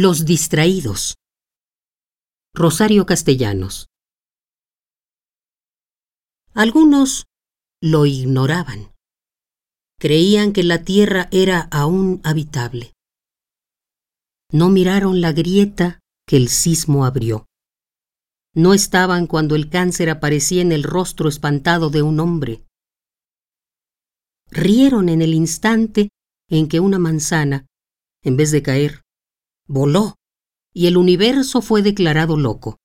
Los distraídos. Rosario Castellanos. Algunos lo ignoraban. Creían que la tierra era aún habitable. No miraron la grieta que el sismo abrió. No estaban cuando el cáncer aparecía en el rostro espantado de un hombre. Rieron en el instante en que una manzana, en vez de caer, voló y el universo fue declarado loco.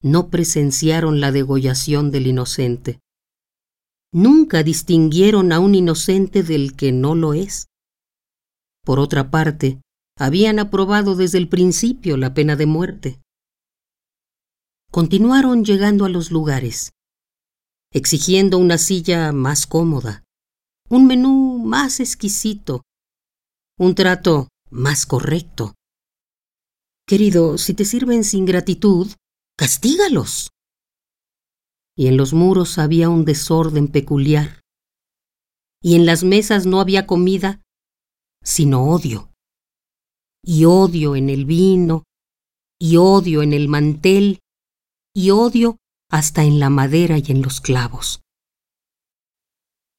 No presenciaron la degollación del inocente. Nunca distinguieron a un inocente del que no lo es. Por otra parte, habían aprobado desde el principio la pena de muerte. Continuaron llegando a los lugares, exigiendo una silla más cómoda, un menú más exquisito, un trato más correcto. Querido, si te sirven sin gratitud, castígalos. Y en los muros había un desorden peculiar. Y en las mesas no había comida, sino odio. Y odio en el vino, y odio en el mantel, y odio hasta en la madera y en los clavos.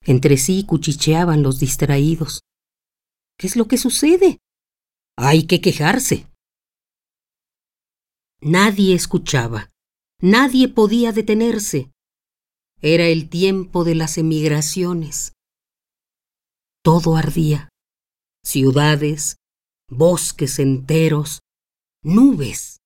Entre sí cuchicheaban los distraídos. ¿Qué es lo que sucede? Hay que quejarse. Nadie escuchaba, nadie podía detenerse. Era el tiempo de las emigraciones. Todo ardía. Ciudades, bosques enteros, nubes.